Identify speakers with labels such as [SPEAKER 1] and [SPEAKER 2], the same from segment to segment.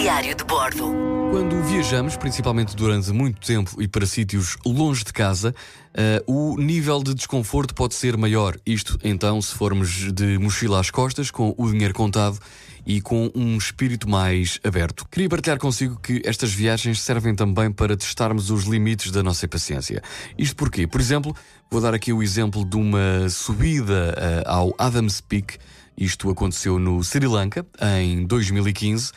[SPEAKER 1] Diário de Bordo.
[SPEAKER 2] Quando viajamos, principalmente durante muito tempo e para sítios longe de casa, uh, o nível de desconforto pode ser maior. Isto, então, se formos de mochila às costas, com o dinheiro contado e com um espírito mais aberto. Queria partilhar consigo que estas viagens servem também para testarmos os limites da nossa paciência. Isto porquê? Por exemplo, vou dar aqui o exemplo de uma subida uh, ao Adams Peak. Isto aconteceu no Sri Lanka em 2015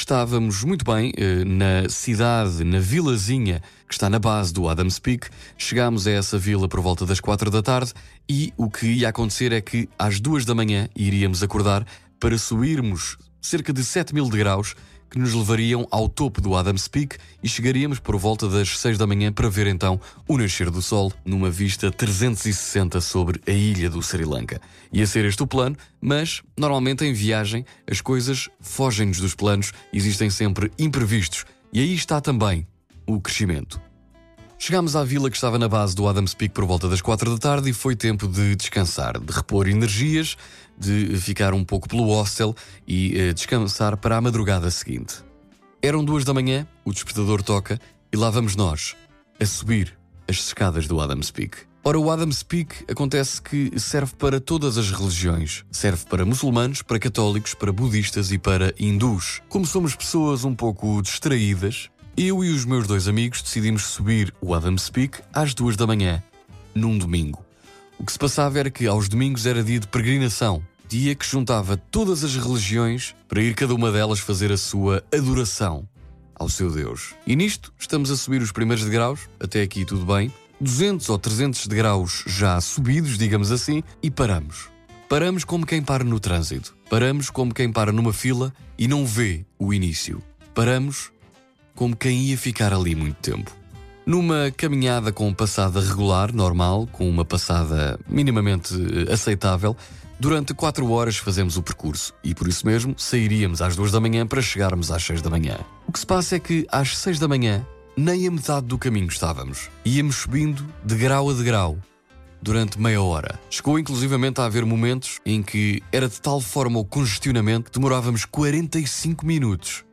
[SPEAKER 2] Estávamos muito bem eh, na cidade, na vilazinha que está na base do Adams Peak. Chegámos a essa vila por volta das quatro da tarde e o que ia acontecer é que às duas da manhã iríamos acordar para subirmos cerca de 7 mil degraus que nos levariam ao topo do Adams Peak e chegaríamos por volta das 6 da manhã para ver então o nascer do sol numa vista 360 sobre a ilha do Sri Lanka. Ia ser este o plano, mas normalmente em viagem as coisas fogem-nos dos planos, existem sempre imprevistos e aí está também o crescimento. Chegámos à vila que estava na base do Adams Peak por volta das quatro da tarde e foi tempo de descansar, de repor energias, de ficar um pouco pelo hostel e uh, descansar para a madrugada seguinte. Eram duas da manhã, o despertador toca e lá vamos nós, a subir as escadas do Adams Peak. Ora, o Adams Peak acontece que serve para todas as religiões. Serve para muçulmanos, para católicos, para budistas e para hindus. Como somos pessoas um pouco distraídas, eu e os meus dois amigos decidimos subir o Adams Peak às duas da manhã, num domingo. O que se passava era que aos domingos era dia de peregrinação, dia que juntava todas as religiões para ir cada uma delas fazer a sua adoração ao seu Deus. E nisto estamos a subir os primeiros degraus, até aqui tudo bem, 200 ou 300 degraus já subidos, digamos assim, e paramos. Paramos como quem para no trânsito. Paramos como quem para numa fila e não vê o início. Paramos como quem ia ficar ali muito tempo. Numa caminhada com passada regular, normal, com uma passada minimamente eh, aceitável, durante 4 horas fazemos o percurso e por isso mesmo sairíamos às 2 da manhã para chegarmos às 6 da manhã. O que se passa é que às 6 da manhã nem a metade do caminho estávamos. Íamos subindo de grau a degrau durante meia hora. Chegou inclusivamente a haver momentos em que era de tal forma o congestionamento que demorávamos 45 minutos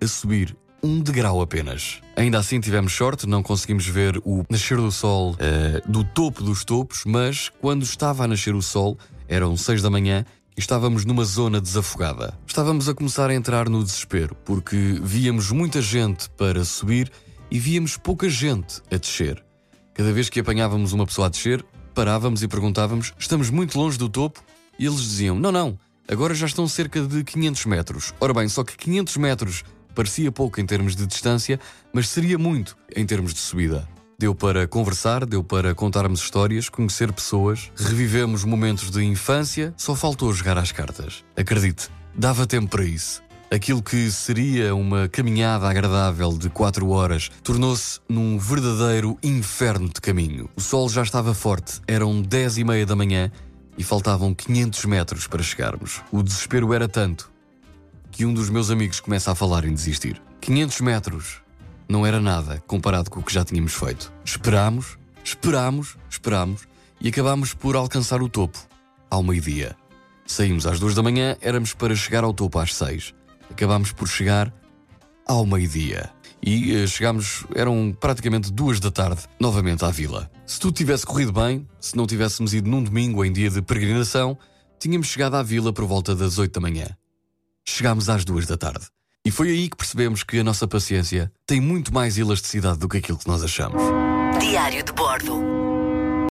[SPEAKER 2] a subir um degrau apenas. Ainda assim tivemos sorte, não conseguimos ver o nascer do sol uh, do topo dos topos, mas quando estava a nascer o sol, eram seis da manhã, e estávamos numa zona desafogada. Estávamos a começar a entrar no desespero, porque víamos muita gente para subir e víamos pouca gente a descer. Cada vez que apanhávamos uma pessoa a descer, parávamos e perguntávamos: Estamos muito longe do topo? E eles diziam: Não, não, agora já estão cerca de 500 metros. Ora bem, só que 500 metros Parecia pouco em termos de distância, mas seria muito em termos de subida. Deu para conversar, deu para contarmos histórias, conhecer pessoas, revivemos momentos de infância, só faltou jogar às cartas. Acredite, dava tempo para isso. Aquilo que seria uma caminhada agradável de quatro horas tornou-se num verdadeiro inferno de caminho. O sol já estava forte, eram dez e meia da manhã e faltavam 500 metros para chegarmos. O desespero era tanto que um dos meus amigos começa a falar em desistir. 500 metros não era nada comparado com o que já tínhamos feito. Esperámos, esperámos, esperámos e acabámos por alcançar o topo ao meio-dia. Saímos às duas da manhã, éramos para chegar ao topo às seis. Acabámos por chegar ao meio-dia. E uh, chegámos, eram praticamente duas da tarde, novamente à vila. Se tudo tivesse corrido bem, se não tivéssemos ido num domingo em dia de peregrinação, tínhamos chegado à vila por volta das oito da manhã chegámos às duas da tarde. E foi aí que percebemos que a nossa paciência tem muito mais elasticidade do que aquilo que nós achamos.
[SPEAKER 1] Diário de Bordo.